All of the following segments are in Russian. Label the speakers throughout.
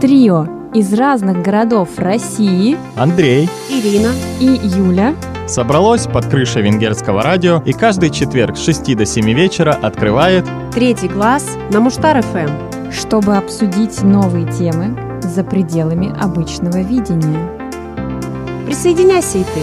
Speaker 1: Трио из разных городов России
Speaker 2: Андрей
Speaker 3: Ирина
Speaker 1: и Юля
Speaker 2: собралось под крышей венгерского радио и каждый четверг с 6 до 7 вечера открывает
Speaker 3: Третий класс на Муштар ФМ.
Speaker 1: чтобы обсудить новые темы за пределами обычного видения.
Speaker 3: Присоединяйся и ты.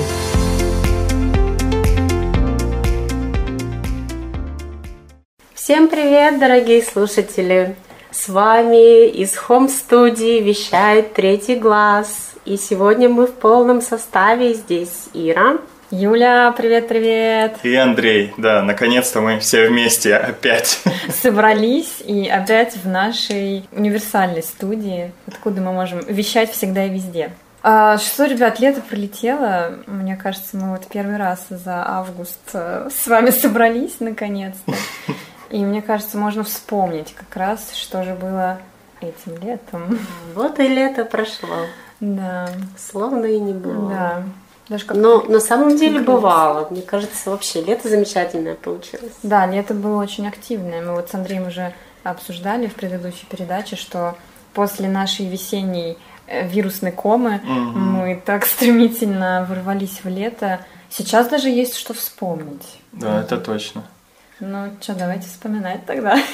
Speaker 3: Всем привет, дорогие слушатели! С вами из Хом-студии вещает Третий глаз. И сегодня мы в полном составе. Здесь Ира.
Speaker 1: Юля, привет-привет!
Speaker 2: И Андрей, да, наконец-то мы все вместе опять.
Speaker 1: Собрались и опять в нашей универсальной студии, откуда мы можем вещать всегда и везде. А, что, ребят, лето пролетело. Мне кажется, мы вот первый раз за август э, с вами собрались наконец-то. И мне кажется, можно вспомнить как раз, что же было этим летом.
Speaker 3: Вот и лето прошло.
Speaker 1: Да,
Speaker 3: Словно и не было.
Speaker 1: да. Даже как
Speaker 3: Но на самом деле бывало. Мне кажется, вообще лето замечательное получилось.
Speaker 1: Да, лето было очень активное. Мы вот с Андреем уже обсуждали в предыдущей передаче, что после нашей весенней э, вирусной комы мы так стремительно ворвались в лето. Сейчас даже есть что вспомнить.
Speaker 2: Да, это точно.
Speaker 1: Ну что, давайте вспоминать тогда.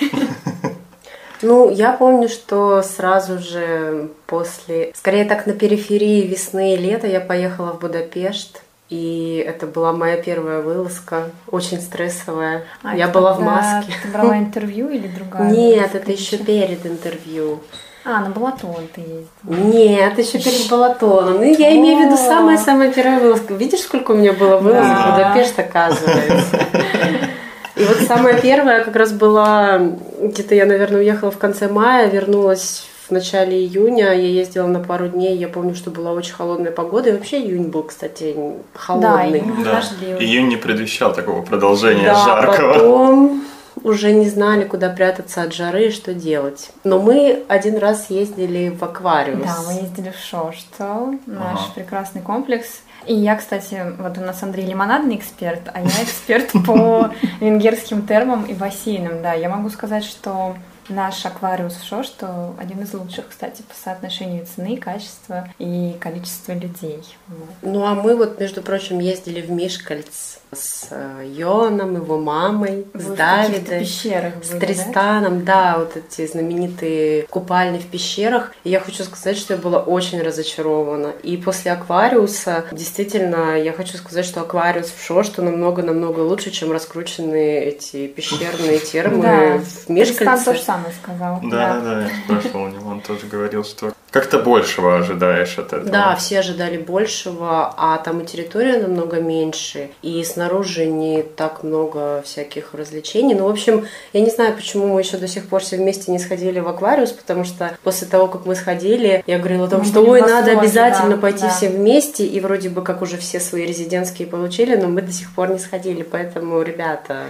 Speaker 3: Ну, я помню, что сразу же после, скорее так на периферии весны и лета я поехала в Будапешт. И это была моя первая вылазка, очень стрессовая.
Speaker 1: А,
Speaker 3: я была в маске.
Speaker 1: Ты брала интервью или другая?
Speaker 3: Нет, это еще перед интервью.
Speaker 1: А, на Балатон ты ездила.
Speaker 3: Нет, еще перед Балатоном. Ну, я имею в виду самая-самая первая вылазка. Видишь, сколько у меня было вылазок в
Speaker 1: Да.
Speaker 3: Будапешт, оказывается. И вот самая первая как раз была, где-то я, наверное, уехала в конце мая, вернулась в начале июня, я ездила на пару дней, я помню, что была очень холодная погода, и вообще июнь был, кстати, холодный.
Speaker 1: июнь
Speaker 2: Да. Июнь не предвещал такого продолжения
Speaker 3: Да,
Speaker 2: жаркого.
Speaker 3: потом уже не знали, куда прятаться от жары и что делать. Но мы один раз ездили в аквариум.
Speaker 1: Да, мы ездили в Шоштал, наш
Speaker 2: Ага.
Speaker 1: прекрасный комплекс. И я, кстати, вот у нас Андрей лимонадный эксперт, а я эксперт по венгерским термам и бассейнам. Да, я могу сказать, что наш аквариус в Шоштал один из лучших, кстати, по соотношению цены, качества и количества людей. Вот.
Speaker 3: Ну а мы вот, между прочим, ездили в Мишкальц с э, Йоном, его мамой, с
Speaker 1: Вы
Speaker 3: Давидой.
Speaker 1: пещерах
Speaker 3: С
Speaker 1: были, да?
Speaker 3: Тристаном, да, вот эти знаменитые купальни в пещерах. И я хочу сказать, что я была очень разочарована. И после Аквариуса, действительно, я хочу сказать, что Аквариус в Шошту намного-намного лучше, чем раскрученные эти пещерные термы
Speaker 1: Да.
Speaker 3: в
Speaker 1: Тристан
Speaker 3: Мишкальце.
Speaker 1: то же самое сказал.
Speaker 2: Да, да, да, я спрашивал у него, он тоже говорил, что как-то большего ожидаешь от этого.
Speaker 3: Да, все ожидали большего, а там и территория намного меньше, и снаружи не так много всяких развлечений. Ну, в общем, я не знаю, почему мы еще до сих пор все вместе не сходили в аквариус, потому что после того, как мы сходили, я говорила о том,
Speaker 1: Мы
Speaker 3: что
Speaker 1: были
Speaker 3: ой, надо обязательно
Speaker 1: да,
Speaker 3: пойти
Speaker 1: да.
Speaker 3: все вместе, и вроде бы как уже все свои резидентские получили, но мы до сих пор не сходили, поэтому, ребята,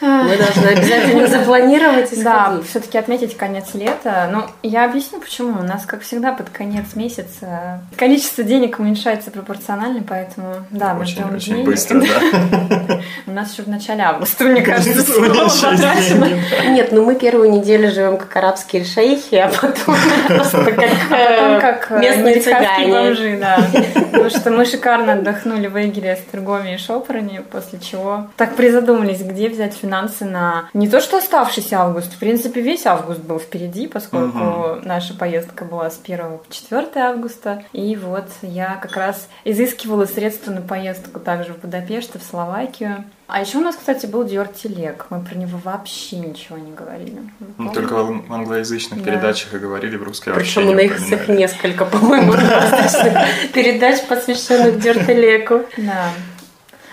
Speaker 3: мы должны обязательно запланировать и
Speaker 1: Да, все-таки отметить конец лета. Ну, я объясню, почему. У нас, как всегда, под конец месяца количество денег уменьшается пропорционально, поэтому, да, мы
Speaker 2: Очень,
Speaker 1: ждем
Speaker 2: очень
Speaker 1: денег.
Speaker 2: быстро, да.
Speaker 1: У нас еще в начале августа, мне кажется, потрачено.
Speaker 3: Нет, ну мы первую неделю живем как арабские шейхи, а потом просто как,
Speaker 1: А
Speaker 3: э,
Speaker 1: э,
Speaker 3: местные цыгане.
Speaker 1: Потому что мы шикарно отдохнули в Эгере, Эстергоме и Шопороне, после чего так призадумались, где взять финансы на не то что оставшийся август, в принципе, весь август был впереди, поскольку наша поездка была с 1 по 4 августа. И вот я как раз изыскивала средства на поездку также в Будапешт и в Словакию. А еще у нас, кстати, был Диор Телег. Мы про него вообще ничего не говорили. Помните?
Speaker 2: только в англоязычных
Speaker 1: Да.
Speaker 2: передачах и говорили, в русской
Speaker 3: Причем у них всех несколько, по-моему, передач, посвященных Дёртелеку.
Speaker 1: Да.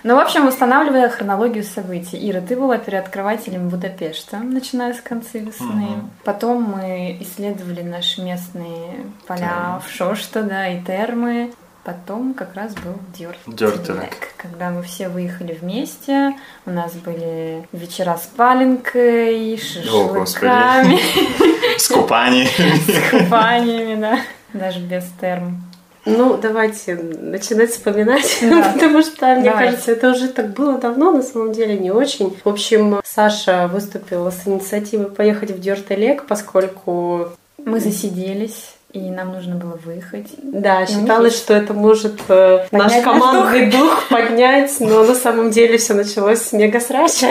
Speaker 1: Ну, в общем, устанавливая хронологию событий. Ира, ты была переоткрывателем Будапешта, начиная с конца весны.
Speaker 2: Мгм.
Speaker 1: Потом мы исследовали наши местные поля в Шошто, да, и термы. Потом как раз был Дёртелек,
Speaker 2: Дёртелек.
Speaker 1: когда мы все выехали вместе. У нас были вечера с паленкой, шашлыками,
Speaker 2: С купанием.
Speaker 1: с купаниями, да. Даже без терм.
Speaker 3: Ну, давайте начинать вспоминать,
Speaker 1: Да.
Speaker 3: потому что, мне
Speaker 1: Давайте.
Speaker 3: кажется, это уже так было давно, на самом деле не очень. В общем, Саша выступила с инициативой поехать в Дёртелек, поскольку
Speaker 1: Мы засиделись. И нам нужно было выехать.
Speaker 3: Да,
Speaker 1: И
Speaker 3: считалось,
Speaker 1: них
Speaker 3: что это может э, наш
Speaker 1: Поднять наш
Speaker 3: командный дух поднять, но на самом деле все началось с мега-срача.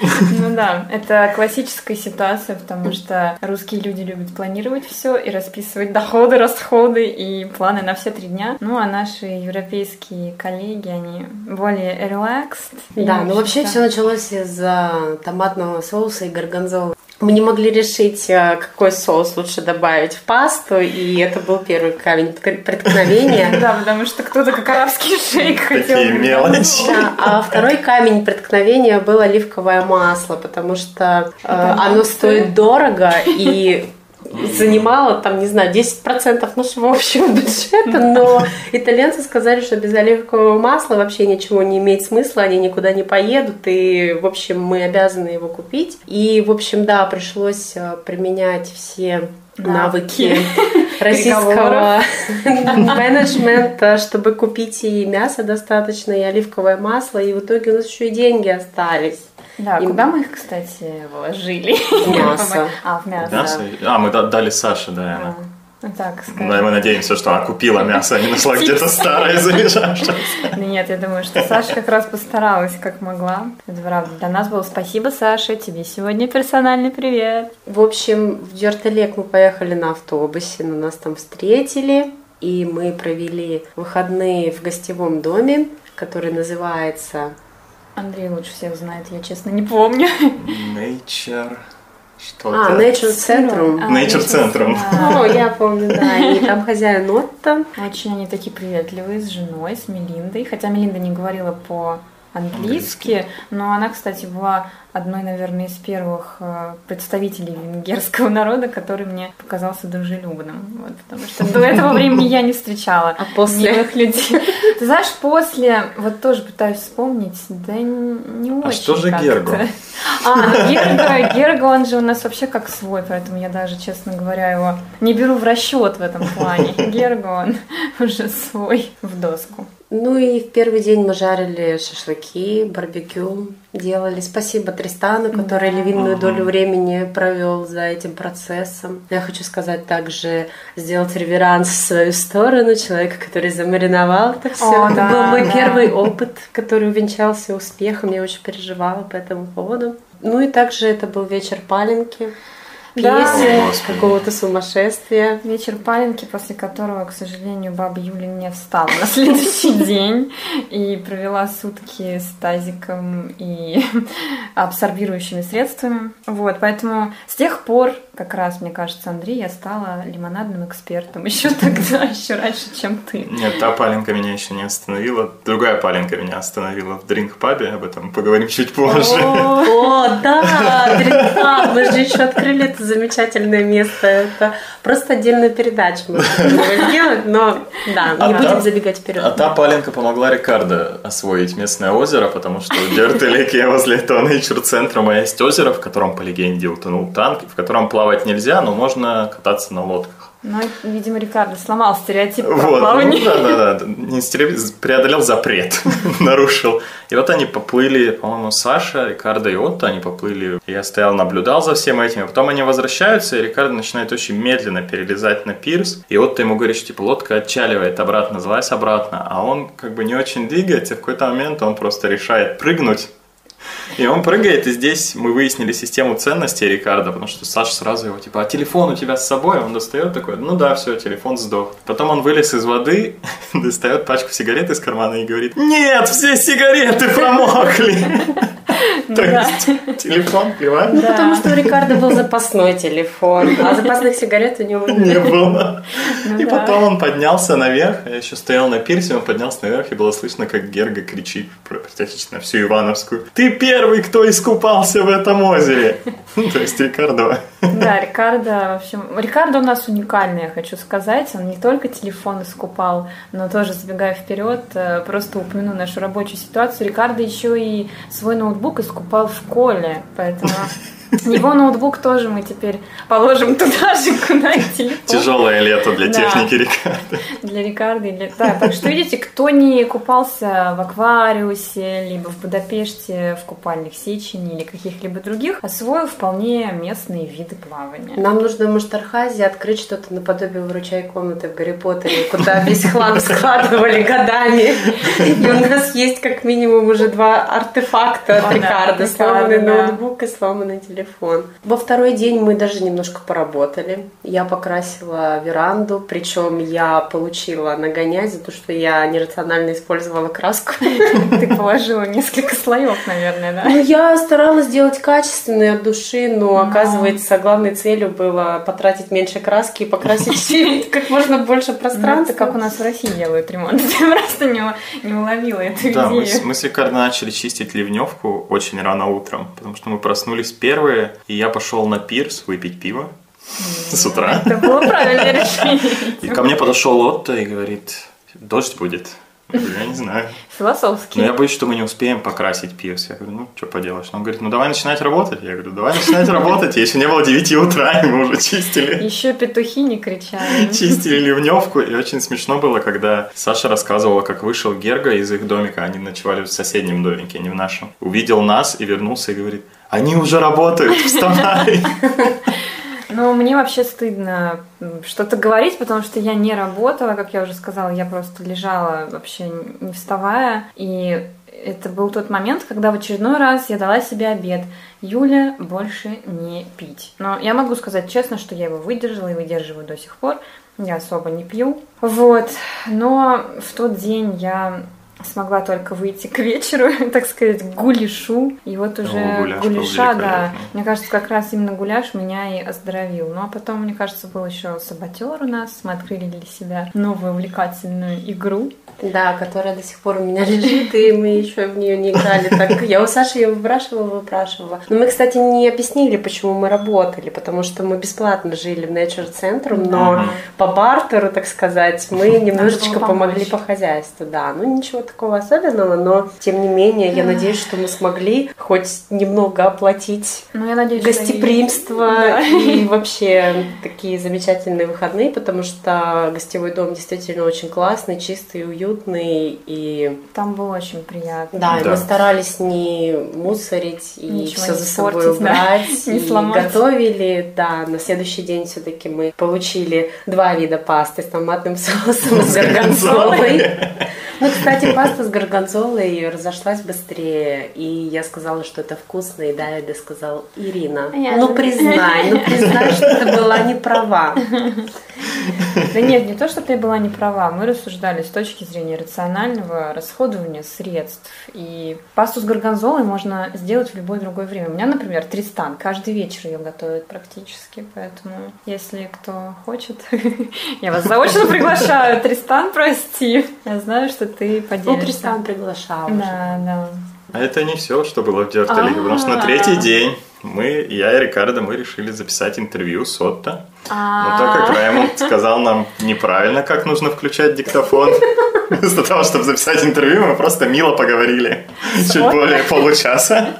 Speaker 1: Ну да, это классическая ситуация, потому что русские люди любят планировать все и расписывать доходы, расходы и планы на все три дня. Ну а наши европейские коллеги, они более relaxed.
Speaker 3: Да, ну вообще все началось из-за томатного соуса и горгонзолы. Мы не могли решить, э, какой соус лучше добавить в пасту, и это был первый камень пр- преткновения.
Speaker 1: Да, потому что кто-то как арабский шейк хотел.
Speaker 2: Такие мелочи.
Speaker 3: А второй камень преткновения было оливковое масло, потому что э, оно стоит дорого и занимало, там, не знаю, 10% нашего общего бюджета, но итальянцы сказали, что без оливкового масла вообще ничего не имеет смысла, они никуда не поедут, и, в общем, мы обязаны его купить. И, в общем, да, пришлось э, применять все навыки российского менеджмента, чтобы купить и мясо достаточно, и оливковое масло, и в итоге у нас еще и деньги остались.
Speaker 1: Да,
Speaker 3: И-
Speaker 1: куда мы их, кстати, вложили?
Speaker 3: Мясо.
Speaker 1: А, в мясо.
Speaker 2: Мясо? А, мы да- дали Саше, да. она-
Speaker 1: А, Ну так,
Speaker 2: Да, и
Speaker 1: скажем.
Speaker 2: мы надеемся, что она купила мясо, а не нашла где-то старое залежавшее.
Speaker 1: Да нет, я думаю, что Саша как раз постаралась, как могла. Это правда. Для нас было спасибо, Саша. Тебе сегодня персональный привет.
Speaker 3: В общем, в Дюртелек мы поехали на автобусе, но нас там встретили, и мы провели выходные в гостевом доме, который называется
Speaker 1: Андрей лучше всех знает, я честно не помню.
Speaker 2: Nature... Что
Speaker 3: а? Nature Centrum.
Speaker 1: А,
Speaker 2: Nature Centrum.
Speaker 1: да.
Speaker 3: О, я помню, да, и там хозяин Отто.
Speaker 1: Очень они такие приветливые с женой, с Мелиндой. Хотя Мелинда не говорила по-английски, но она, кстати, была одной, наверное, из первых э, представителей венгерского народа, который мне показался дружелюбным. Вот, потому что до этого времени я не встречала
Speaker 3: А после?
Speaker 1: милых людей. Ты знаешь, после, вот тоже пытаюсь вспомнить, да не очень.
Speaker 2: что же. Герго?
Speaker 1: А, ну Герго, Герго, он же у нас вообще как свой, поэтому я даже, честно говоря, его не беру в расчет в этом плане. Герго, он уже свой в доску.
Speaker 3: Ну и в первый день мы жарили шашлыки, барбекю делали. Спасибо Тристану, который
Speaker 1: Да.
Speaker 3: львиную долю времени провел за этим процессом. Я хочу сказать также, сделать реверанс в свою сторону, человека, который замариновал это все.
Speaker 1: О,
Speaker 3: это
Speaker 1: да,
Speaker 3: был мой
Speaker 1: да.
Speaker 3: первый опыт, который увенчался успехом. Я очень переживала по этому поводу. Ну и также это был вечер паленки,
Speaker 1: Да.
Speaker 3: песен,
Speaker 2: О, Господи.
Speaker 3: какого-то сумасшествия.
Speaker 1: Вечер паленки, после которого, к сожалению, баба Юля не встала на следующий день и провела сутки с тазиком и абсорбирующими средствами. Вот, поэтому с тех пор, как раз, мне кажется, Андрей, я стала лимонадным экспертом еще тогда, еще раньше, чем ты.
Speaker 2: Нет, та паленка меня еще не остановила. Другая паленка меня остановила в дринк-пабе. Об этом поговорим чуть позже.
Speaker 3: О, да, Дринкпаб, мы же еще открыли это замечательное место. Это просто отдельную передачу мы будем сделать, но да,
Speaker 2: А
Speaker 3: не будем
Speaker 2: там-
Speaker 3: забегать вперед.
Speaker 2: А та паленка помогла Рикардо освоить местное озеро, потому что в Дёртелеке возле этого nature-центра есть озеро, в котором, по легенде, утонул танк, в котором плавать нельзя, но можно кататься на лодках.
Speaker 1: Ну, видимо, Рикардо сломал стереотип про
Speaker 2: Вот,
Speaker 1: плавание.
Speaker 2: ну, да, да, да, не стереотип, преодолел запрет, нарушил. И вот они поплыли, по-моему, Саша, Рикардо и Отто, они поплыли. Я стоял, наблюдал за всем этим. А потом они возвращаются, и Рикардо начинает очень медленно перелезать на пирс. И Отто ему говорит, что типа лодка отчаливает обратно, залазь обратно. А он как бы не очень двигается, в какой-то момент он просто решает прыгнуть. И он прыгает, и здесь мы выяснили систему ценностей Рикардо, потому что Саша сразу его типа, а телефон у тебя с собой? Он достает такой, ну да, все, телефон сдох. Потом он вылез из воды, достает пачку сигарет из кармана и говорит, нет, все сигареты промокли. То есть телефон плевать
Speaker 3: Ну, Потому что у Рикардо был запасной телефон, а запасных сигарет у него
Speaker 2: не было.
Speaker 1: Ну
Speaker 2: И потом он поднялся наверх, я еще стоял на пирсе, он поднялся наверх, и было слышно, как Герга кричит про- практически на всю Ивановскую. Ты первый, кто искупался в этом озере. То есть Рикардо.
Speaker 1: Да, Рикардо, в общем, Рикардо у нас уникальный, я хочу сказать. Он не только телефон искупал, но тоже, забегая вперед, э, просто упомяну нашу рабочую ситуацию. Рикардо еще и свой ноутбук искупал в школе, поэтому Его ноутбук тоже мы теперь положим туда же, куда и телефон.
Speaker 2: Тяжелое лето для техники Рикардо.
Speaker 1: Для Рикардо. Для... Да, так что, видите, кто не купался в Аквариусе, либо в Будапеште, в купальных Сечени или каких-либо других, освоил вполне местные виды плавания.
Speaker 3: Нам нужно в Маштархазе открыть что-то наподобие выручай комнаты в Гарри Поттере, куда весь хлам складывали годами. И у нас есть как минимум уже два артефакта от Рикардо. Сломанный ноутбук и сломанный телефон. Во второй день мы даже немножко поработали. Я покрасила веранду, причем я получила нагонять за то, что я нерационально использовала краску.
Speaker 1: Ты положила несколько слоев, наверное, да?
Speaker 3: Ну, я старалась сделать качественно и от души, но, оказывается, главной целью было потратить меньше краски и покрасить как можно больше
Speaker 1: Ну, это
Speaker 3: пространства.
Speaker 1: как у нас в России делают ремонт. Я просто не, не уловила эту
Speaker 2: Да, мы, с-
Speaker 1: идею.
Speaker 2: Рикардо начали чистить ливневку очень рано утром, потому что мы проснулись первые, и я пошел на пирс выпить пиво с утра.
Speaker 1: Это было правильное решение.
Speaker 2: И ко мне подошел Отто и говорит, дождь будет. Я не знаю.
Speaker 1: Философски.
Speaker 2: Но я боюсь, что мы не успеем покрасить пирс. Я говорю, ну, что поделаешь. Он говорит, ну, давай начинать работать. Я говорю, давай начинать работать. Еще не было 9 утра, и мы уже чистили.
Speaker 1: Еще петухи не кричали.
Speaker 2: Чистили ливневку, и очень смешно было, когда Саша рассказывала, как вышел Герга из их домика, они ночевали в соседнем домике, не в нашем. Увидел нас и вернулся и говорит, они уже работают, вставай!
Speaker 1: Ну, мне вообще стыдно что-то говорить, потому что я не работала, как я уже сказала, я просто лежала вообще не вставая. И это был тот момент, когда в очередной раз я дала себе обед. Юля, больше не пить. Но я могу сказать честно, что я его выдержала и выдерживаю до сих пор. Я особо не пью. Вот. Но в тот день я смогла только выйти к вечеру, так сказать, к гуляшу. И вот уже
Speaker 2: О, гуляш был
Speaker 1: гуляша, да, мне кажется, как раз именно гуляш меня и оздоровил. Ну а потом, мне кажется, был еще саботер у нас. Мы открыли для себя новую увлекательную игру.
Speaker 3: Да, которая до сих пор у меня лежит, и мы еще в нее не играли. Так я у Саши ее выпрашивала, выпрашивала. Но мы, кстати, не объяснили, почему мы работали, потому что мы бесплатно жили в Nature Center, но по бартеру, так сказать, мы немножечко помогли по хозяйству. Да, ну ничего такого особенного, но тем не менее, я надеюсь, что мы смогли хоть немного оплатить
Speaker 1: Ну, я надеюсь,
Speaker 3: гостеприимство
Speaker 1: Да.
Speaker 3: и вообще такие замечательные выходные, потому что гостевой дом действительно очень классный, чистый, уютный. И
Speaker 1: Там было очень приятно.
Speaker 3: да, и
Speaker 2: Да.
Speaker 3: мы старались не мусорить и
Speaker 1: Ничего
Speaker 3: все
Speaker 1: не
Speaker 3: за собой
Speaker 1: испортить, да,
Speaker 3: убрать,
Speaker 1: не
Speaker 3: и
Speaker 1: сломать.
Speaker 3: готовили. Да, на следующий день все-таки мы получили два вида пасты с томатным соусом и с горгонзолой. Ну, кстати, паста с горгонзолой разошлась быстрее, и я сказала, что это вкусно, и Давида сказал, Ирина, ну признай, ну признай, что ты была не права.
Speaker 1: Да нет, не то, что ты была не права. Мы рассуждали с точки зрения рационального расходования средств. И пасту с горгонзолой можно сделать в любое другое время. У меня, например, Тристан. Каждый вечер ее готовит практически. Поэтому, если кто хочет, я вас заочно приглашаю. Тристан, прости. Я знаю, что ты
Speaker 3: Ну,
Speaker 1: поделишься.
Speaker 3: Тристан приглашал.
Speaker 1: Да, да.
Speaker 2: А это не все, что было в Дёртелиге, потому что на третий день мы, я и Рикардо, мы решили записать интервью с Отто. Но так как Раймонд сказал нам неправильно, как нужно включать диктофон, вместо того, чтобы записать интервью, мы просто мило поговорили. Чуть более получаса.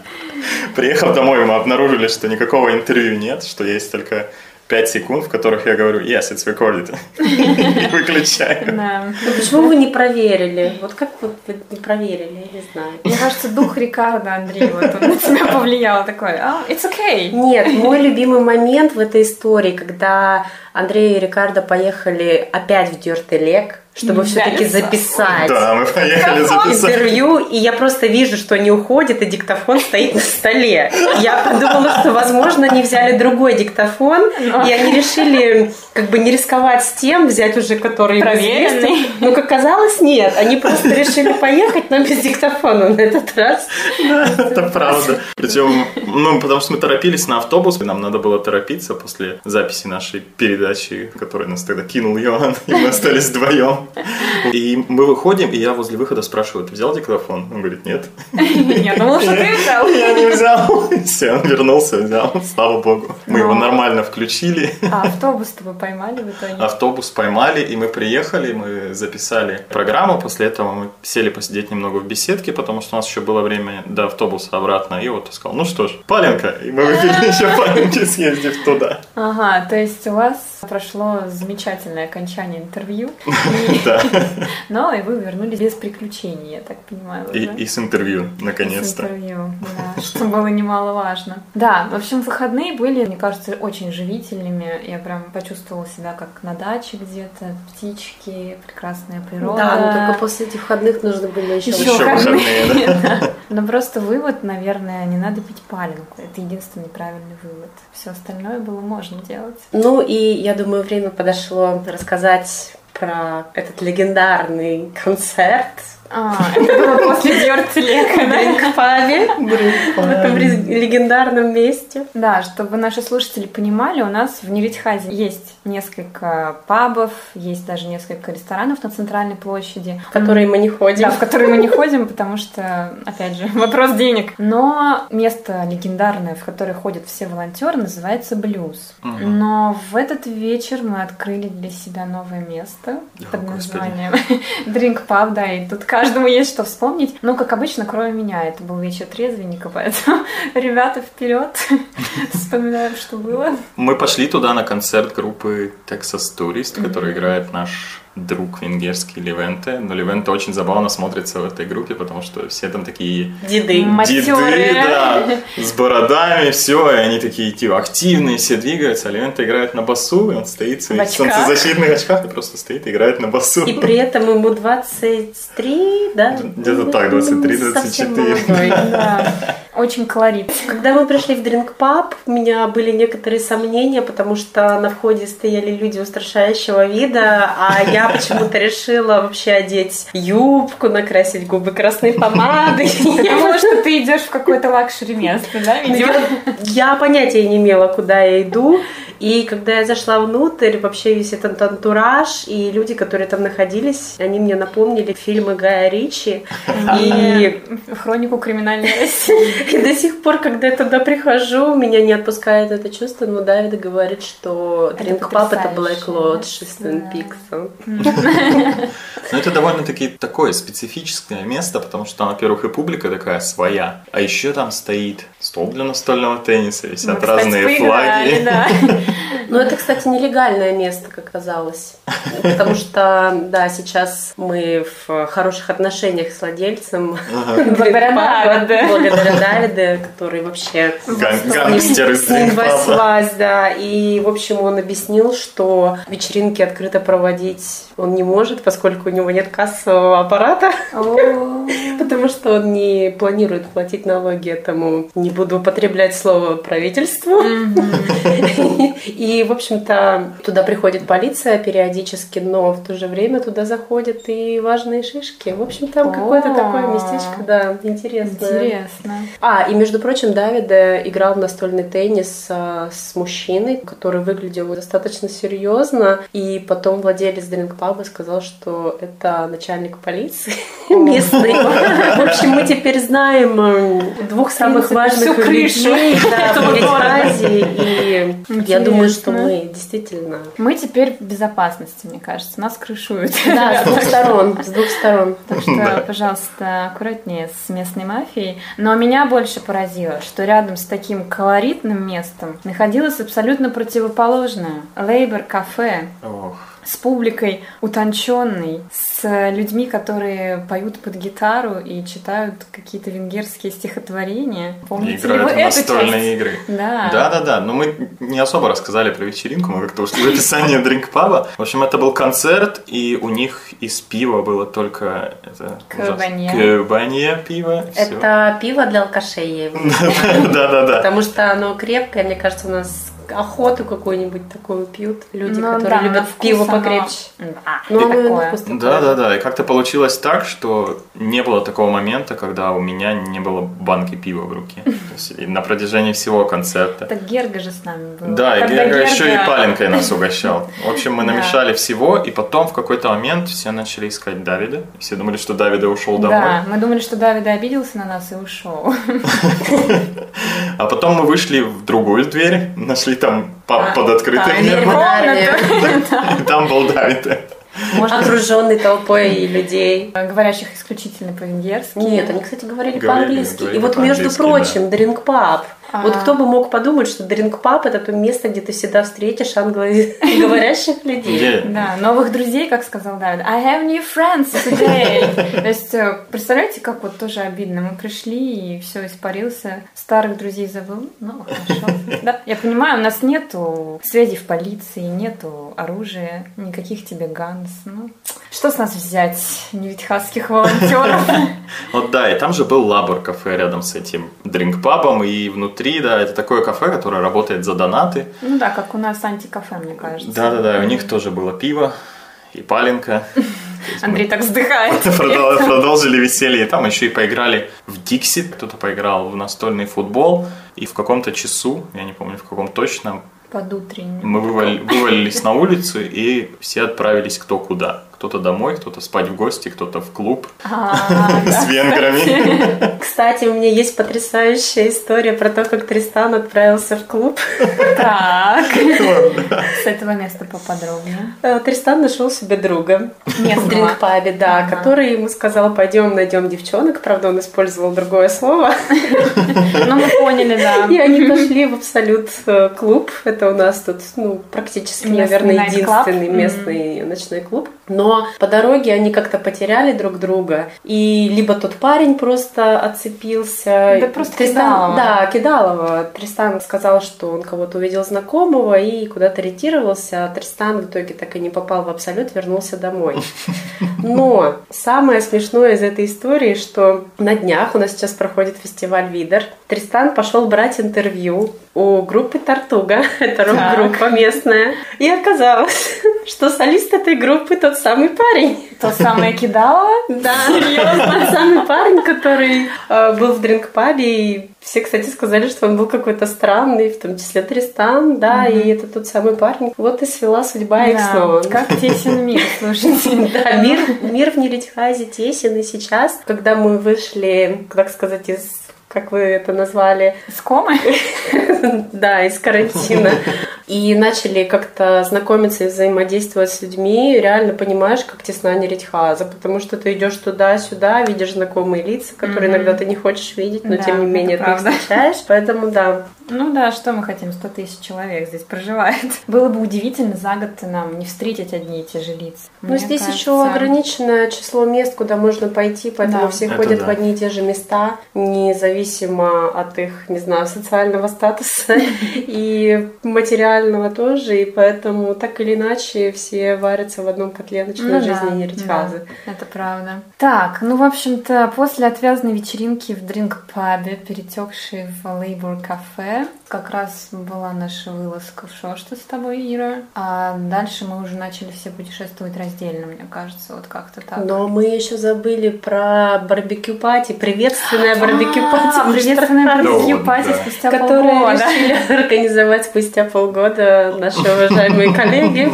Speaker 2: Приехав домой, мы обнаружили, что никакого интервью нет, что есть только 5 секунд, в которых я говорю «Yes, it's recorded» и выключаю.
Speaker 1: Да.
Speaker 3: Ну, почему вы не проверили? Вот как вот вы не проверили, я не знаю.
Speaker 1: Мне кажется, дух Рикардо, Андрей, вот он на тебя повлиял такой. А, it's okay.
Speaker 3: Нет, мой любимый момент в этой истории, когда Андрей и Рикардо поехали опять в Дёртелек, чтобы все-таки
Speaker 1: Записать.
Speaker 2: Да, мы поехали записать.
Speaker 3: интервью, и я просто вижу, что они уходят, и диктофон стоит на столе. Я подумала, что, возможно, они взяли другой диктофон, и они решили как бы не рисковать с тем, взять уже который
Speaker 1: Проверенный.
Speaker 3: известен. Ну, как оказалось, нет. Они просто решили поехать, но без диктофона на этот раз.
Speaker 2: Это правда. Причем, ну, потому что мы торопились на автобус, и нам надо было торопиться после записи нашей передачи, которую нас тогда кинул Йоан, и мы остались вдвоем. И мы выходим, и я возле выхода спрашиваю, ты взял диктофон? Он говорит, нет.
Speaker 1: Я думала, что ты взял.
Speaker 2: Я не взял. Все, он вернулся, взял, слава богу. Мы его нормально включили.
Speaker 1: А автобус-то вы поймали в итоге?
Speaker 2: Автобус поймали, и мы приехали, мы записали программу. После этого мы сели посидеть немного в беседке, потому что у нас еще было время до автобуса обратно. И вот сказал, ну что ж, паленка. И мы выпили еще паленки, съездив туда.
Speaker 1: Ага, то есть у вас прошло замечательное окончание интервью. Но и вы вернулись без приключений, я так понимаю.
Speaker 2: И, с интервью,
Speaker 1: С
Speaker 2: наконец-то.
Speaker 1: интервью, да, что было немаловажно. Да, в общем, выходные были, мне кажется, очень живительными. Я прям почувствовала себя как на даче где-то, птички, прекрасная природа.
Speaker 3: Да, но только после этих выходных нужно было еще...
Speaker 1: Еще
Speaker 2: Еще выходные, да.
Speaker 1: Но просто вывод, наверное, не надо пить паленку. Это единственный правильный вывод. Все остальное было можно делать.
Speaker 3: Ну и я думаю, время подошло рассказать про этот легендарный концерт
Speaker 1: А, это было после Дёртелека, да?
Speaker 3: Дринк-пабе в этом легендарном месте.
Speaker 1: Да, чтобы наши слушатели понимали, у нас в Неритхазе есть несколько пабов, есть даже несколько ресторанов на центральной площади.
Speaker 3: В которые мы не ходим.
Speaker 1: Да, в которые мы не ходим, потому что, опять же, вопрос денег. Но место легендарное, в которое ходят все волонтеры, называется Блюз. Но в этот вечер мы открыли для себя новое место
Speaker 2: О,
Speaker 1: под
Speaker 2: Господи.
Speaker 1: названием Drink Pub, да, и тут каждому есть что вспомнить. Ну, как обычно, кроме меня, это был вечер трезвенника, поэтому ребята вперед, вспоминаем, что было.
Speaker 2: Мы пошли туда на концерт группы Texas Tourist, который играет наш друг венгерский Левенте. Но Левенте очень забавно смотрится в этой группе, потому что все там такие
Speaker 3: Деды.
Speaker 2: Деды, да, с бородами, все, и они такие типа, активные, все двигаются, а Левенте играет на басу, и он стоит в своих
Speaker 1: В
Speaker 2: солнцезащитных очках и просто стоит и играет на басу.
Speaker 3: И при этом ему 23, да?
Speaker 2: Где-то так, 23-24.
Speaker 3: Совсем молодой.
Speaker 1: Да, очень колорит.
Speaker 3: Когда мы пришли в Drink Pub, у меня были некоторые сомнения, потому что на входе стояли люди устрашающего вида, а я почему-то решила вообще одеть юбку, накрасить губы красной помадой.
Speaker 1: Я думала, что ты идешь в какое-то luxury место, да,
Speaker 3: Ну? Я понятия не имела, куда я иду. И когда я зашла внутрь, вообще весь этот антураж и люди, которые там находились, они мне напомнили фильмы Гая Ричи. И,
Speaker 1: Хронику криминальной России.
Speaker 3: И до сих пор, когда я туда прихожу, меня не отпускает это чувство, но Давид говорит, что Drink Pub это Black Lodge из. Twin Peaks.
Speaker 2: Но это довольно-таки такое специфическое место, потому что там, во-первых, и публика такая своя, а еще там стоит стол для настольного тенниса,
Speaker 1: Мы,
Speaker 2: висят
Speaker 1: кстати,
Speaker 2: разные
Speaker 1: поиграли,
Speaker 2: флаги.
Speaker 1: да.
Speaker 3: Но это, кстати, нелегальное место, как казалось. Потому что, да, сейчас мы в хороших отношениях с владельцем.
Speaker 1: Благодаря. Давиду.
Speaker 3: Благодаря Давиде, который вообще
Speaker 2: Гангстер из
Speaker 3: с ним
Speaker 2: Дринк-паба.
Speaker 3: вослась, да. И, в общем, он объяснил, что вечеринки открыто проводить он не может, поскольку у него нет кассового аппарата, потому что он не планирует платить налоги этому, не буду употреблять слово правительству. И, в общем-то, туда приходит полиция периодически, но в то же время туда заходят и важные шишки. В общем, там какое-то такое местечко, да, интересное.
Speaker 1: Интересно.
Speaker 3: А, и между прочим, Давид играл в настольный теннис э, с мужчиной, который выглядел достаточно серьезно, и потом владелец дринк-паба сказал, что это начальник полиции местный. В общем, мы теперь знаем э, двух самых важных
Speaker 1: всю крышу этого
Speaker 3: и я думаю, что мы действительно...
Speaker 1: Мы теперь в безопасности, мне кажется. Нас крышуют.
Speaker 3: Да, с двух сторон, с двух сторон.
Speaker 1: Так что, пожалуйста, аккуратнее с местной мафией. Но меня больше поразило, что рядом с таким колоритным местом находилось абсолютно противоположное. Лейбор кафе
Speaker 2: Ох,
Speaker 1: с публикой утонченной, с людьми, которые поют под гитару и читают какие-то венгерские стихотворения.
Speaker 2: и
Speaker 1: Помните ли
Speaker 2: играют
Speaker 1: вы
Speaker 2: в настольные игры.
Speaker 1: Да.
Speaker 2: Да-да-да, но мы не особо рассказали про вечеринку, мы как-то ушли в описание дринк-паба. В общем, это был концерт, и у них из пива было только... Это.
Speaker 1: Кабанье.
Speaker 2: Пиво.
Speaker 3: Это пиво для алкашей, его называю.
Speaker 2: Да-да-да.
Speaker 3: Потому что оно крепкое, мне кажется, у нас охоту какую-нибудь такую пьют люди,
Speaker 1: Ну
Speaker 3: которые
Speaker 1: да,
Speaker 3: любят
Speaker 1: вкус
Speaker 3: пиво
Speaker 1: оно-
Speaker 3: покрепче.
Speaker 1: Да,
Speaker 3: Ну, оно
Speaker 1: такое.
Speaker 3: вкус такое.
Speaker 2: Да, да, да. И как-то получилось так, что не было такого момента, когда у меня не было банки пива в руке. То есть и на протяжении всего концерта.
Speaker 1: Так Герга же с нами был.
Speaker 2: Да, и Герга еще и паленкой нас угощал. В общем, мы
Speaker 1: Да.
Speaker 2: намешали всего, и потом в какой-то момент все начали искать Давида. Все думали, что Давида ушел домой.
Speaker 1: Да, мы думали, что Давида обиделся на нас и ушел.
Speaker 2: А потом мы вышли в другую дверь, нашли там паб
Speaker 1: А,
Speaker 2: под открытым небом, и там был Давид.
Speaker 1: Можно
Speaker 3: Окруженный толпой людей.
Speaker 1: говорящих исключительно по-венгерски.
Speaker 3: Нет, они, кстати, говорили
Speaker 2: Говорили,
Speaker 3: по-английски. И вот, между прочим, Drink Pub. Вот
Speaker 1: А.
Speaker 3: кто бы мог подумать, что Drink Pub это то место, где ты всегда встретишь англоговорящих людей.
Speaker 1: Да, новых друзей, как сказал Давид. I have new friends today. То есть, э, представляете, как вот тоже обидно. Мы пришли, и все испарился. Старых друзей забыл. Ну, хорошо. Да, я понимаю, у нас нету связи в полиции, нету оружия, никаких тебе ганс. Ну, что с нас взять, невитхасских волонтеров?
Speaker 2: Вот да, и там же был Лабор кафе рядом с этим дринк-пабом, и внутри, да, это такое кафе, которое работает за донаты.
Speaker 1: Ну да, как у нас антикафе, мне кажется.
Speaker 2: Да-да-да, у них тоже было пиво и паленка. Мы
Speaker 1: Андрей так вздыхает.
Speaker 2: продол- Продолжили веселье. Там еще и поиграли в Диксит, кто-то поиграл в настольный футбол. И в каком-то часу, я не помню в каком точно,
Speaker 1: Под утренним.
Speaker 2: мы вывали- вывалились на улицу и все отправились кто куда. Кто-то домой, кто-то спать в гости, кто-то в клуб
Speaker 1: А,
Speaker 2: с венграми.
Speaker 3: Кстати, у меня есть потрясающая история про то, как Тристан отправился в клуб.
Speaker 1: Так. С этого места поподробнее.
Speaker 3: Э, Тристан нашел себе друга в дринк-пабе, да, который ему сказал, пойдем найдем девчонок. Правда, он использовал другое слово.
Speaker 1: Ну, мы поняли, да.
Speaker 3: И они пошли в Абсолют э, клуб. Это у нас тут, ну, практически, наверное, единственный местный ночной клуб. Но по дороге они как-то потеряли друг друга. И либо тот парень просто отцепился.
Speaker 1: Да просто
Speaker 3: Тристан,
Speaker 1: Кидалова.
Speaker 3: Да, Кидалова. Тристан сказал, что он кого-то увидел знакомого и куда-то ретировался. А Тристан в итоге так и не попал в Абсолют, вернулся домой. Но самое смешное из этой истории, что на днях у нас сейчас проходит фестиваль Видер. Тристан пошел брать интервью у группы Тартуга, это рок-группа местная. И оказалось, что солист этой группы тот самый парень.
Speaker 1: То самое кидало.
Speaker 3: Да, серьезно. Тот самый парень, который э, был в дринк-пабе, и все, кстати, сказали, что он был какой-то странный, в том числе Тристан, да, и это тот самый парень. Вот и свела судьба их
Speaker 1: Да,
Speaker 3: снова.
Speaker 1: Как тесен мир, слушайте.
Speaker 3: Да, мир, мир в Неритхазе тесен, и сейчас, когда мы вышли, так сказать, из как вы это назвали,
Speaker 1: С комы?
Speaker 3: да, из карантина, и начали как-то знакомиться и взаимодействовать с людьми, реально понимаешь, как тесна Неритхаза, потому что ты идешь туда-сюда, видишь знакомые лица, которые
Speaker 1: Мгм.
Speaker 3: иногда ты не хочешь видеть, но
Speaker 1: Да,
Speaker 3: тем не менее ты их встречаешь, поэтому да.
Speaker 1: Ну да, что мы хотим, 100 тысяч человек здесь проживает. Было бы удивительно за год нам не встретить одни и те же лица.
Speaker 3: Но
Speaker 1: Мне
Speaker 3: здесь
Speaker 1: кажется,
Speaker 3: еще ограниченное число мест, куда можно пойти, поэтому
Speaker 1: Да.
Speaker 3: все
Speaker 2: Это
Speaker 3: ходят
Speaker 2: да.
Speaker 3: в одни и те же места, независимо от их, не знаю, социального статуса и материального тоже, и поэтому так или иначе все варятся в одном котле ночной
Speaker 1: Ну да,
Speaker 3: жизни Неритхазы.
Speaker 1: да, это правда. Так, ну, в общем-то, после отвязной вечеринки в дринк-пабе, перетекшей в Лейбор кафе, как раз была наша вылазка в Шошта с тобой, Ира. А дальше мы уже начали все путешествовать раздельно, мне кажется, вот как-то так.
Speaker 3: Но мы еще забыли про барбекю пати, приветственное барбекю пати,
Speaker 1: А, приветственное барбекю
Speaker 2: Ну,
Speaker 1: пати
Speaker 2: да.
Speaker 1: спустя полгода.
Speaker 3: решили организовать спустя полгода наши уважаемые коллеги.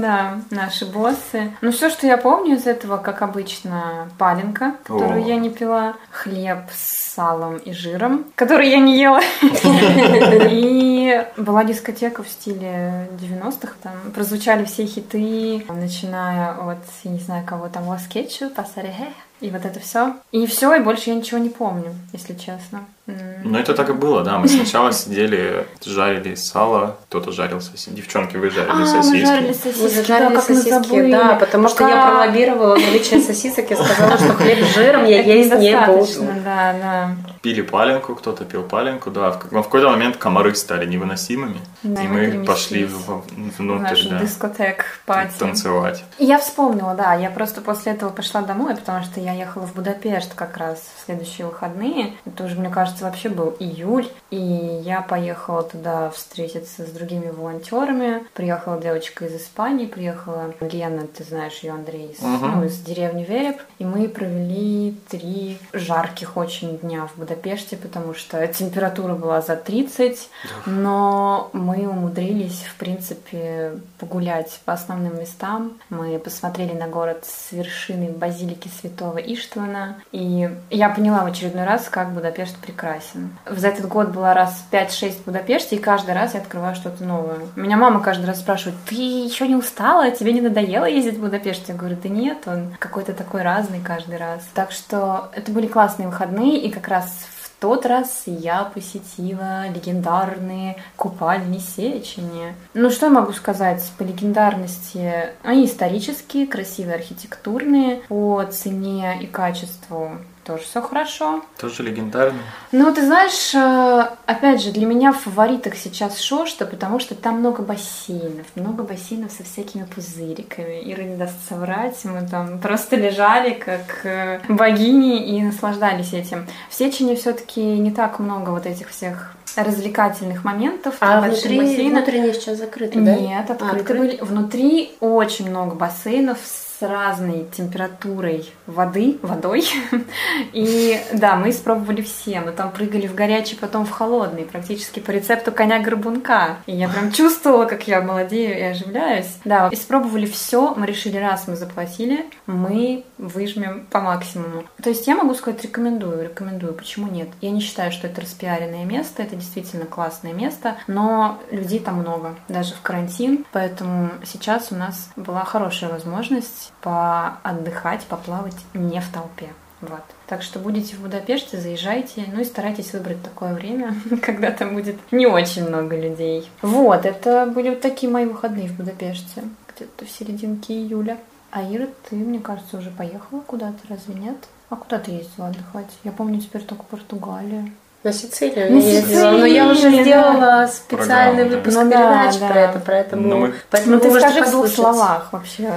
Speaker 2: Да.
Speaker 1: Наши боссы. Ну, все, что я помню из этого, как обычно, паленка, которую я не пила, хлеб с салом и жиром, который я не ела. И была дискотека в стиле 90-х, там прозвучали все хиты, начиная от, я не знаю, кого там, Лас Кетчу, Пасарехе, и вот это все. И все, и больше я ничего не помню, если честно.
Speaker 2: Ну, это так и было, да. Мы сначала сидели, жарили сало, кто-то жарил сосиски. Девчонки, вы жарили
Speaker 1: А, мы
Speaker 2: сосиски.
Speaker 1: жарили сосиски,
Speaker 3: Мы зажарили
Speaker 1: да, как мы
Speaker 3: сосиски, да, потому что
Speaker 1: Пока-
Speaker 3: я пролоббировала наличие сосисок, я сказала, что хлеб с жиром я есть не буду.
Speaker 1: Да, да.
Speaker 2: Пили паленку, кто-то пил паленку, да. В, в какой-то момент комары стали невыносимыми,
Speaker 1: Да,
Speaker 2: и
Speaker 1: мы
Speaker 2: пошли в- внутрь,
Speaker 1: Наш
Speaker 2: да,
Speaker 1: дискотек пати.
Speaker 2: танцевать.
Speaker 1: Я вспомнила, да, я просто после этого пошла домой, потому что я ехала в Будапешт как раз в следующие выходные. Это уже, мне кажется, вообще был июль, и я поехала туда встретиться с другими волонтерами. Приехала девочка из Испании, приехала Лена, ты знаешь ее, Андрей, из,
Speaker 2: Мгм.
Speaker 1: ну, из деревни Вереб, и мы провели три жарких очень дня в Будапеште, потому что температура была за 30, но мы умудрились, в принципе, погулять по основным местам. Мы посмотрели на город с вершины базилики святого Иштвана. И я поняла в очередной раз, как Будапешт прекрасен. За этот год была раз 5-6 в Будапеште, и каждый раз я открываю что-то новое. Меня мама каждый раз спрашивает, ты еще не устала? Тебе не надоело ездить в Будапешт? Я говорю, да нет, он какой-то такой разный каждый раз. Так что это были классные выходные, и как раз тот раз я посетила легендарные купальни Сечени. Ну, что я могу сказать по легендарности? Они исторические, красивые, архитектурные. По цене и качеству тоже все хорошо.
Speaker 2: Тоже легендарный.
Speaker 1: Ну, ты знаешь, э, опять же, для меня в фаворитах сейчас Шошта, потому что там много бассейнов, много бассейнов со всякими пузыриками. Ира не даст соврать, мы там просто лежали как э, богини и наслаждались этим. В Сечине все-таки не так много вот этих всех развлекательных моментов.
Speaker 3: А внутри,
Speaker 1: бассейны.
Speaker 3: внутренние сейчас закрыты, да?
Speaker 1: Нет,
Speaker 3: А,
Speaker 1: открыты
Speaker 3: открыты?
Speaker 1: были. Внутри очень много бассейнов с разной температурой воды, водой. И да, мы испробовали все. Мы там прыгали в горячий, потом в холодный, практически по рецепту коня-горбунка. И я прям чувствовала, как я молодею и оживляюсь. Да, испробовали все. Мы решили, раз мы заплатили, мы выжмем по максимуму. То есть я могу сказать, рекомендую, рекомендую. Почему нет? Я не считаю, что это распиаренное место. Это действительно классное место, но людей там много, даже в карантин. Поэтому сейчас у нас была хорошая возможность поотдыхать, поплавать не в толпе. Вот. Так что будете в Будапеште, заезжайте, ну и старайтесь выбрать такое время, когда там будет не очень много людей. Вот, это были вот такие мои выходные в Будапеште, где-то в серединке июля. А Ира, ты, мне кажется, уже поехала куда-то, разве нет? А куда ты ездила отдыхать? Я помню теперь только Португалию.
Speaker 3: На Сицилию
Speaker 1: На
Speaker 3: я ездила, но я уже сделала специальный
Speaker 2: Программу, да.
Speaker 3: выпуск
Speaker 1: Ну да,
Speaker 3: передач
Speaker 1: да.
Speaker 3: про это, поэтому,
Speaker 2: Ну, мы-
Speaker 3: поэтому
Speaker 1: Ну ты скажи в двух словах вообще,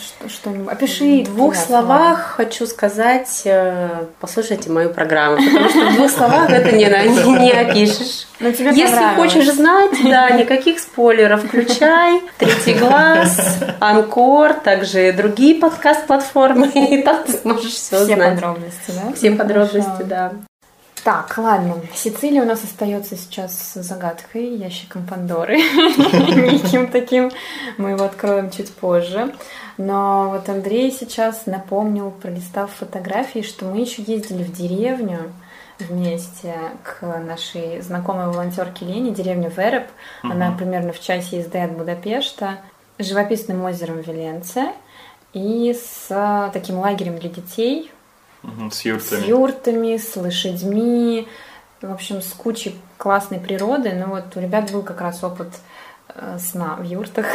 Speaker 1: что, что-нибудь. Опиши.
Speaker 3: В двух словах хочу сказать, э, послушайте мою программу, потому что в двух словах это не, не, опишешь.
Speaker 1: Ну, тебе
Speaker 3: Если хочешь знать, да, никаких спойлеров, включай Третий глаз, Анкор, также другие подкаст-платформы, и там ты сможешь все,
Speaker 1: Все
Speaker 3: знать.
Speaker 1: подробности, да?
Speaker 3: Все подробности,
Speaker 1: Хорошо.
Speaker 3: да.
Speaker 1: Так, ладно. Сицилия у нас остается сейчас загадкой, ящиком Пандоры. Неким таким. Мы его откроем чуть позже. Но вот Андрей сейчас напомнил, пролистав фотографии, что мы еще ездили в деревню вместе к нашей знакомой волонтерке Лене, деревня Вереб. Она примерно в часе езды от Будапешта. с Живописным озером Веленце и с таким лагерем для детей,
Speaker 2: С
Speaker 1: с
Speaker 2: юртами.
Speaker 1: юртами, с лошадьми, в общем, с кучей классной природы. Ну вот у ребят был как раз опыт э, сна в юртах.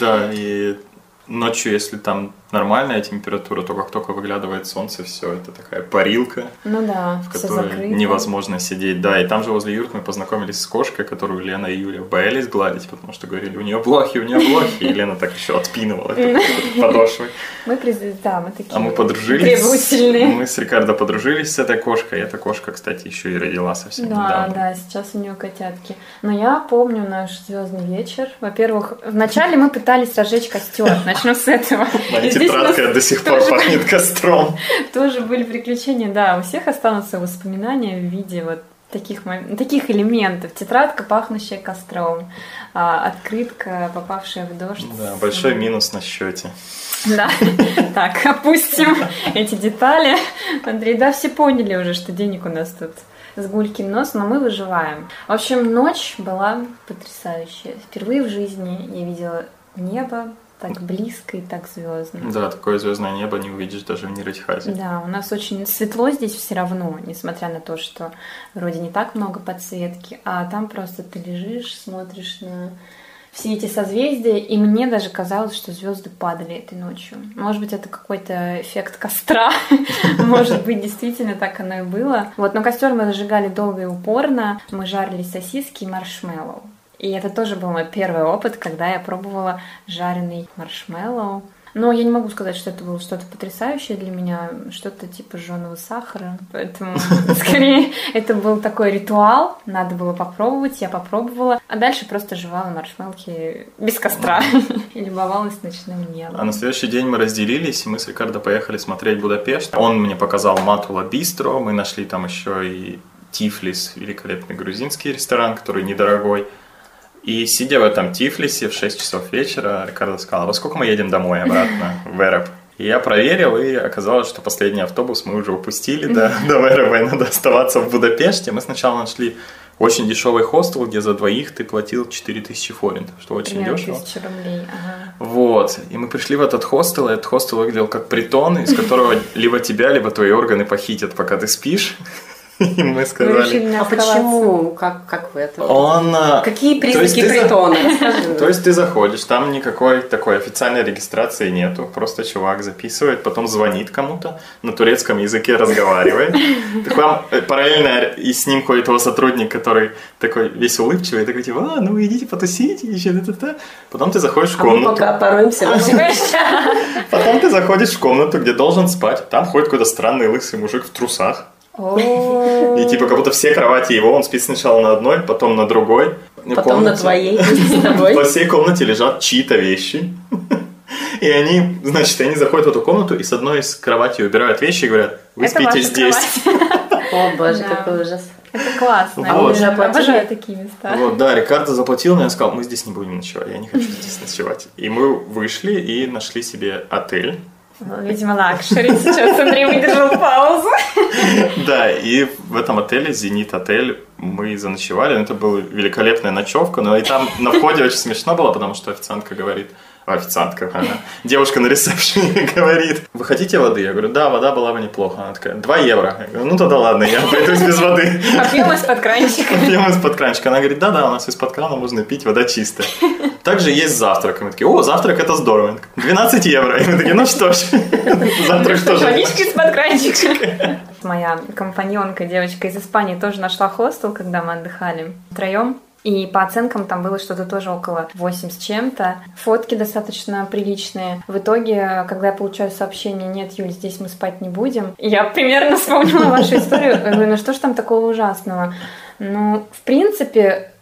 Speaker 2: Да, и ночью, если там нормальная температура, то как только выглядывает солнце, все, это такая парилка,
Speaker 1: Ну да,
Speaker 2: в которой невозможно сидеть. Да, и там же возле юрт мы познакомились с кошкой, которую Лена и Юля боялись гладить, потому что говорили, у нее блохи, у нее блохи, и Лена так еще отпинывала это подошвой.
Speaker 1: Мы да, мы такие
Speaker 2: А мы подружились. Мы с Рикардо подружились с этой кошкой. Эта кошка, кстати, еще и родила совсем
Speaker 1: Да,
Speaker 2: недавно.
Speaker 1: да, сейчас у нее котятки. Но я помню наш звездный вечер. Во-первых, вначале мы пытались разжечь костер. Начнем с этого. И
Speaker 2: тетрадка до сих пор пахнет костром.
Speaker 1: Тоже были приключения, да, у всех останутся воспоминания в виде вот таких, таких элементов. Тетрадка, пахнущая костром, а, открытка, попавшая в дождь.
Speaker 2: Да, большой минус на счете.
Speaker 1: Да, так, опустим эти детали. Андрей, да, все поняли уже, что денег у нас тут с гулькин нос, но мы выживаем. В общем, ночь была потрясающая. Впервые в жизни я видела небо так близко и так звездно.
Speaker 2: Да, такое звездное небо не увидишь даже в Ниротихазе.
Speaker 1: Да, у нас очень светло здесь все равно, несмотря на то, что вроде не так много подсветки, а там просто ты лежишь, смотришь на все эти созвездия, и мне даже казалось, что звезды падали этой ночью. Может быть, это какой-то эффект костра, может быть, действительно так оно и было. Вот, но костер мы зажигали долго и упорно, мы жарили сосиски и маршмеллоу. И это тоже был мой первый опыт, когда я пробовала жареный маршмеллоу. Но я не могу сказать, что это было что-то потрясающее для меня, что-то типа жженого сахара. Поэтому, скорее, это был такой ритуал. Надо было попробовать, я попробовала. А дальше просто жевала маршмелки без костра и любовалась ночным небом.
Speaker 2: А на следующий день мы разделились, и мы с Рикардо поехали смотреть Будапешт. Он мне показал Матула Бистро, мы нашли там еще и Тифлис, великолепный грузинский ресторан, который недорогой. И сидя в этом Тифлисе в 6 часов вечера, Рикардо сказал, во сколько мы едем домой обратно в Эреб? И я проверил, и оказалось, что последний автобус мы уже упустили до, до Эреба, и надо оставаться в Будапеште. Мы сначала нашли очень дешевый хостел, где за двоих ты платил 4000 форинтов, что очень дешево.
Speaker 1: 1000 рублей, ага.
Speaker 2: Вот. И мы пришли в этот хостел, и этот хостел выглядел как притон, из которого либо тебя, либо твои органы похитят, пока ты спишь. И мы сказали...
Speaker 1: не
Speaker 3: А почему? Как, как вы это?
Speaker 2: Он... а,
Speaker 3: Какие
Speaker 2: то
Speaker 3: признаки
Speaker 2: за-
Speaker 3: притона? Расскажи.
Speaker 2: То есть ты заходишь, там никакой такой официальной регистрации нету, просто чувак записывает, потом звонит кому-то, на турецком языке разговаривает. Так вам э, параллельно и с ним ходит его сотрудник, который такой весь улыбчивый, такой типа, а, ну вы идите потусите, еще та-та-та. Потом ты заходишь в
Speaker 3: А мы
Speaker 2: комнату,
Speaker 3: пока пороемся.
Speaker 2: потом ты заходишь в комнату, где должен спать, там ходит какой-то странный лысый мужик в трусах, и типа как будто все кровати его, он спит сначала на одной, потом на другой.
Speaker 3: Потом на твоей с тобой.
Speaker 2: Во всей комнате лежат чьи-то вещи. И они, значит, они заходят в эту комнату и с одной из кровати убирают вещи и говорят, вы
Speaker 1: это
Speaker 2: спите здесь.
Speaker 3: О, боже,
Speaker 1: Да.
Speaker 3: какой ужас.
Speaker 1: Это классно.
Speaker 2: Вот.
Speaker 3: Уже оплатили?
Speaker 1: Обожаю такие места.
Speaker 2: Вот, да, Рикардо заплатил, но я сказал, мы здесь не будем ночевать, я не хочу здесь ночевать. И мы вышли и нашли себе отель.
Speaker 1: Ну, Видимо, luxury. Сейчас Андрей выдержал паузу.
Speaker 2: Да, и в этом отеле, Зенит отель, мы заночевали. Это была великолепная ночевка, но и там на входе очень смешно было, потому что официантка говорит, официантка, она, девушка на ресепшене говорит, вы хотите воды? Я говорю, да, вода была бы неплохо. Она такая, 2 евро. Я говорю, ну тогда ладно, я обойдусь без воды.
Speaker 1: Попьем из-под кранчика.
Speaker 2: Пьем из-под кранчика. Она говорит, да-да, у нас из-под крана можно пить, вода чистая. Также есть завтрак. И мы такие, о, завтрак это здорово. Она такая, 12 евро. И мы такие, ну что ж, завтрак тоже.
Speaker 1: Водички из-под кранчика. Моя компаньонка, девочка из Испании, тоже нашла хостел, когда мы отдыхали втроем. И по оценкам там было что-то тоже около 8 с чем-то. Фотки достаточно приличные. В итоге, когда я получаю сообщение, нет, Юль, здесь мы спать не будем, я примерно вспомнила вашу историю. Я говорю, ну что ж там такого ужасного? Ну, в принципе,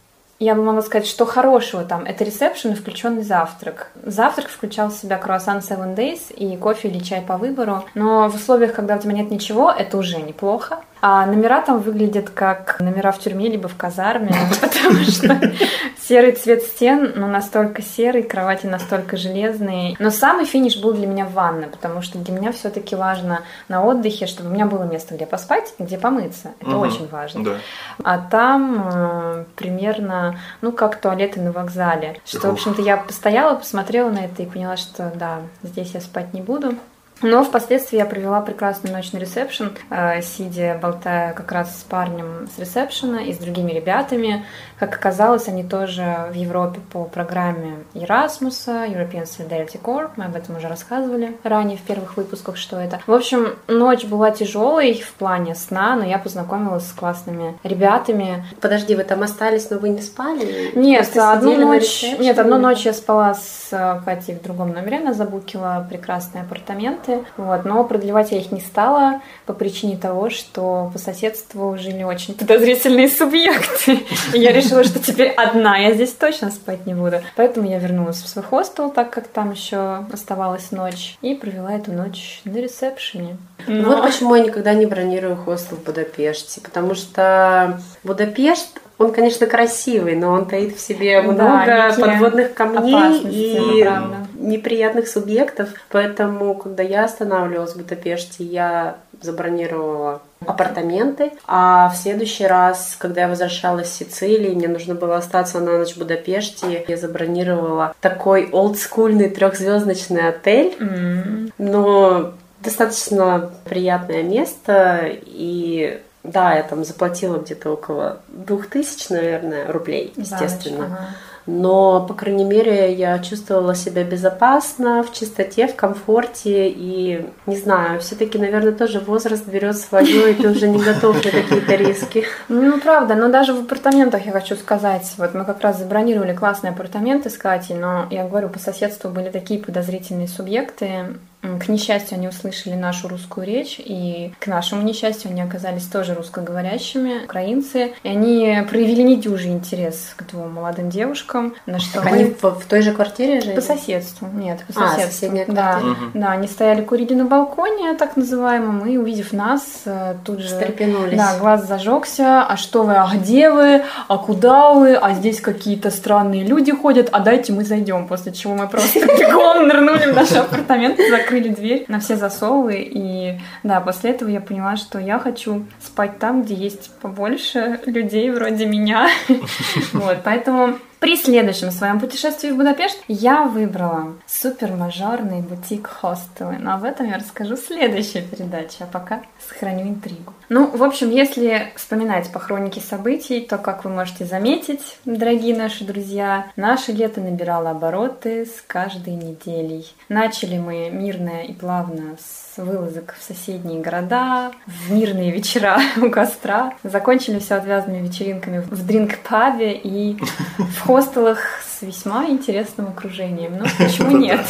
Speaker 1: я бы могла сказать, что хорошего там. Это ресепшн и включенный завтрак. Завтрак включал в себя круассан Seven Days и кофе или чай по выбору. Но в условиях, когда у тебя нет ничего, это уже неплохо. А номера там выглядят как номера в тюрьме либо в казарме, потому что серый цвет стен, ну, настолько серый, кровати настолько железные. Но самый финиш был для меня ванна, потому что для меня все-таки важно на отдыхе, чтобы у меня было место, где поспать, где помыться. Это очень важно.
Speaker 2: Да.
Speaker 1: А там э, примерно, ну, как туалеты на вокзале. Что, в общем-то, я постояла, посмотрела на это и поняла, что да, здесь я спать не буду. Но впоследствии я провела прекрасную ночь на ресепшн, э, сидя, болтая как раз с парнем с ресепшена и с другими ребятами. Как оказалось, они тоже в Европе по программе Erasmus, European Solidarity Corps. Мы об этом уже рассказывали ранее в первых выпусках, что это. В общем, ночь была тяжелой в плане сна, но я познакомилась с классными ребятами.
Speaker 3: Подожди, вы там остались, но вы не спали?
Speaker 1: Нет,
Speaker 3: Просто
Speaker 1: одну ночь, нет, одну ночь я спала с э, Катей в другом номере, она забукила прекрасные апартаменты, вот, но продлевать я их не стала по причине того, что по соседству жили очень подозрительные субъекты. И я решила, что теперь одна я здесь точно спать не буду. Поэтому я вернулась в свой хостел, так как там еще оставалась ночь, и провела эту ночь на ресепшене.
Speaker 3: Ну
Speaker 1: Но-
Speaker 3: Вот почему я никогда не бронирую хостел в Будапеште, потому что Будапешт, он, конечно, красивый, но он таит в себе
Speaker 1: Да,
Speaker 3: много
Speaker 1: некие
Speaker 3: подводных камней и
Speaker 1: правда.
Speaker 3: неприятных субъектов. Поэтому, когда я останавливалась в Будапеште, я забронировала апартаменты, а в следующий раз, когда я возвращалась с Сицилии, мне нужно было остаться на ночь в Будапеште, я забронировала такой олдскульный трехзвездочный отель,
Speaker 1: М,
Speaker 3: но достаточно приятное место, и Да, я там заплатила где-то около двух тысяч, наверное, рублей, естественно.
Speaker 1: Ага.
Speaker 3: Но, по крайней мере, я чувствовала себя безопасно, в чистоте, в комфорте. И, не знаю, все-таки, наверное, тоже возраст берет свое, и ты уже не готов на какие-то риски.
Speaker 1: Ну, правда, но даже в апартаментах я хочу сказать, вот мы как раз забронировали классные апартаменты с Катей, но я говорю, по соседству были такие подозрительные субъекты, к несчастью, они услышали нашу русскую речь, и к нашему несчастью они оказались тоже русскоговорящими, украинцы, и они проявили недюжий интерес к двум молодым девушкам, на что
Speaker 3: так
Speaker 1: мы...
Speaker 3: они в, в той же квартире жили?
Speaker 1: По соседству, нет, по
Speaker 3: А,
Speaker 1: соседству.
Speaker 3: соседняя
Speaker 1: да,
Speaker 3: квартира.
Speaker 1: да, они стояли, курили на балконе, так называемом, и увидев нас, э, тут же...
Speaker 3: Встрепенулись.
Speaker 1: Да, глаз зажегся. А что вы, а где вы, а куда вы, а здесь какие-то странные люди ходят, а дайте мы зайдем. После чего мы просто бегом нырнули в наши апартаменты, закрыли дверь на все засовы. И да, после этого я поняла, что я хочу спать там, где есть побольше людей вроде меня. Вот, поэтому при следующем своем путешествии в Будапешт я выбрала супермажорный бутик хостелы. Но об этом я расскажу в следующей передаче, а пока сохраню интригу. Ну, в общем, если вспоминать по хронике событий, то, как вы можете заметить, дорогие наши друзья, наше лето набирало обороты с каждой неделей. Начали мы мирно и плавно с вылазок в соседние города, в мирные вечера у костра. Закончили все отвязанными вечеринками в дринк-пабе и в хостелах с весьма интересным окружением. Ну, почему нет?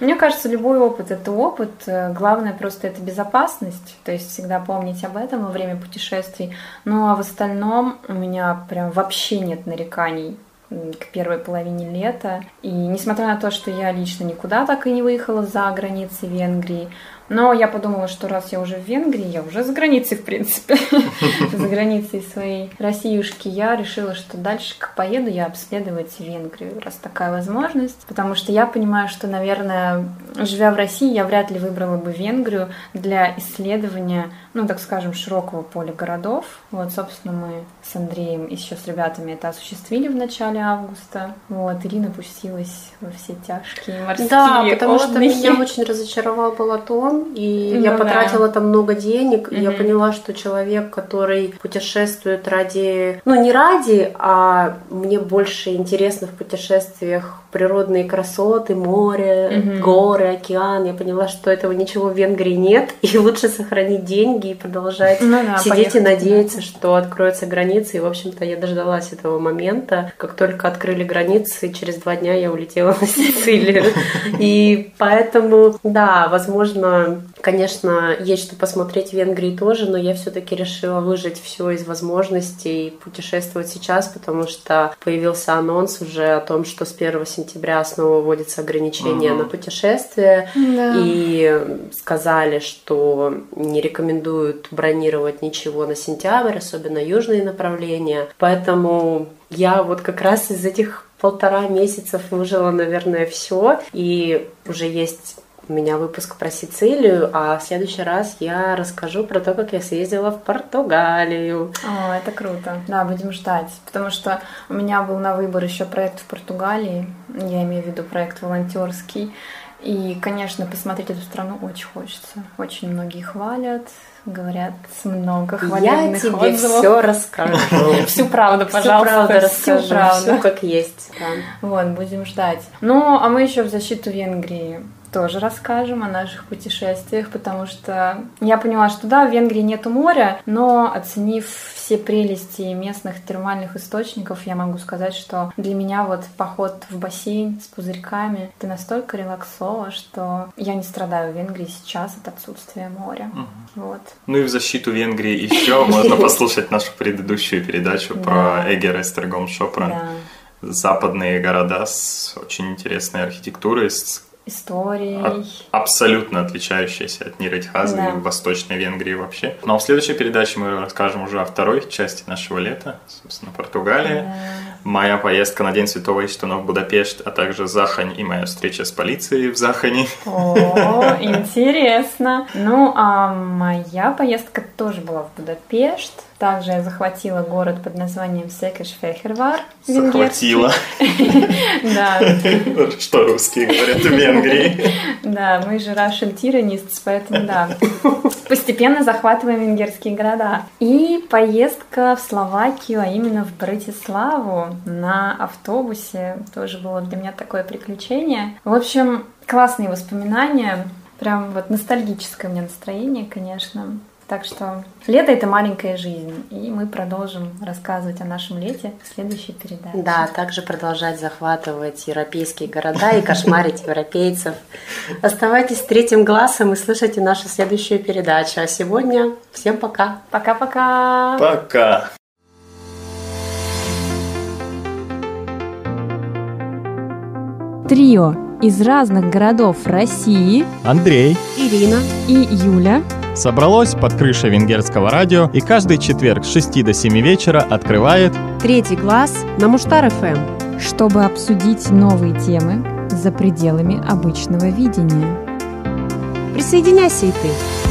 Speaker 1: Мне кажется, любой опыт — это опыт. Главное просто это безопасность. То есть всегда помнить об этом во время путешествий. Ну, а в остальном у меня прям вообще нет нареканий к первой половине лета. И несмотря на то, что я лично никуда так и не выехала за границы Венгрии, но я подумала, что раз я уже в Венгрии, я уже за границей, в принципе, за границей своей Россиюшки, я решила, что дальше поеду я обследовать Венгрию, раз такая возможность. Потому что я понимаю, что, наверное, живя в России, я вряд ли выбрала бы Венгрию для исследования, ну, так скажем, широкого поля городов. Вот, собственно, мы с Андреем и еще с ребятами это осуществили в начале августа. Вот, Ирина пустилась во все тяжкие морские
Speaker 3: Да, потому что меня очень разочаровал Балатон, и
Speaker 1: Ну
Speaker 3: я
Speaker 1: да.
Speaker 3: потратила там много денег, и я поняла, что человек, который путешествует ради, ну не ради, а мне больше интересно в путешествиях природные красоты, море,
Speaker 1: Мгм.
Speaker 3: горы, океан. Я поняла, что этого ничего в Венгрии нет, и лучше сохранить деньги и продолжать
Speaker 1: Ну да,
Speaker 3: сидеть
Speaker 1: поехать
Speaker 3: и надеяться, что откроются границы. И, в общем-то, я дождалась этого момента. Как только открыли границы, через два дня я улетела на Сицилию. И поэтому, да, возможно, конечно, есть что посмотреть в Венгрии тоже, но я все-таки решила выжать все из возможностей и путешествовать сейчас, потому что появился анонс уже о том, что с 1 сентября снова вводятся ограничения
Speaker 2: Мгм.
Speaker 3: на путешествия.
Speaker 1: Да.
Speaker 3: И сказали, что не рекомендуют бронировать ничего на сентябрь, особенно южные направления. Поэтому я вот как раз из этих полтора месяцев выжила, наверное, все. И уже есть у меня выпуск про Сицилию, а в следующий раз я расскажу про то, как я съездила в Португалию.
Speaker 1: О, это круто. Да, будем ждать. Потому что у меня был на выбор еще проект в Португалии. Я имею в виду проект волонтерский. И, конечно, посмотреть эту страну очень хочется. Очень многие хвалят, говорят много
Speaker 3: Я
Speaker 1: хвалебных
Speaker 3: тебе
Speaker 1: отзывов.
Speaker 3: все расскажу.
Speaker 1: Всю правду,
Speaker 3: Всю
Speaker 1: пожалуйста.
Speaker 3: правду
Speaker 1: всю
Speaker 3: расскажу,
Speaker 1: правду.
Speaker 3: все как есть.
Speaker 1: Вот, будем ждать. Ну, а мы еще в защиту Венгрии тоже расскажем о наших путешествиях, потому что я поняла, что да, в Венгрии нету моря, но оценив все прелести местных термальных источников, я могу сказать, что для меня вот поход в бассейн с пузырьками это настолько релаксово, что я не страдаю в Венгрии сейчас от отсутствия моря. Вот.
Speaker 2: Ну и в защиту Венгрии еще можно послушать нашу предыдущую передачу
Speaker 1: Да.
Speaker 2: про Эгера Эстергом Шопра.
Speaker 1: Да.
Speaker 2: Западные города с очень интересной архитектурой, с
Speaker 1: Историей.
Speaker 2: А- абсолютно отличающаяся от Ниритхаза
Speaker 1: Да.
Speaker 2: и Восточной Венгрии вообще. Но в следующей передаче мы расскажем уже о второй части нашего лета, собственно, Португалия.
Speaker 1: Да.
Speaker 2: Моя поездка на День Святого Иштуна в Будапешт, а также Захань и моя встреча с полицией в Захане.
Speaker 1: О, интересно. Ну, а моя поездка тоже была в Будапешт. Также я захватила город под названием Секеш-Фехервар.
Speaker 2: Захватила.
Speaker 1: Да.
Speaker 2: Что русские говорят в Венгрии.
Speaker 1: Да, мы же Russian Tyrannists, поэтому да. Постепенно захватываем венгерские города. И поездка в Словакию, а именно в Братиславу на автобусе тоже было для меня такое приключение. В общем, классные воспоминания. Прям вот ностальгическое у меня настроение, конечно. Так что лето — это маленькая жизнь, и мы продолжим рассказывать о нашем лете в следующей передаче.
Speaker 3: Да, также продолжать захватывать европейские города и кошмарить европейцев. Оставайтесь третьим глазом и слушайте нашу следующую передачу. А сегодня всем пока.
Speaker 1: Пока-пока.
Speaker 2: Пока.
Speaker 1: Трио из разных городов России
Speaker 4: Андрей,
Speaker 3: Ирина
Speaker 1: и Юля
Speaker 4: собралось под крышей венгерского радио и каждый четверг с 6 до 7 вечера открывает
Speaker 3: Третий глаз на Муштар ФМ.
Speaker 1: чтобы обсудить новые темы за пределами обычного видения.
Speaker 3: Присоединяйся и ты.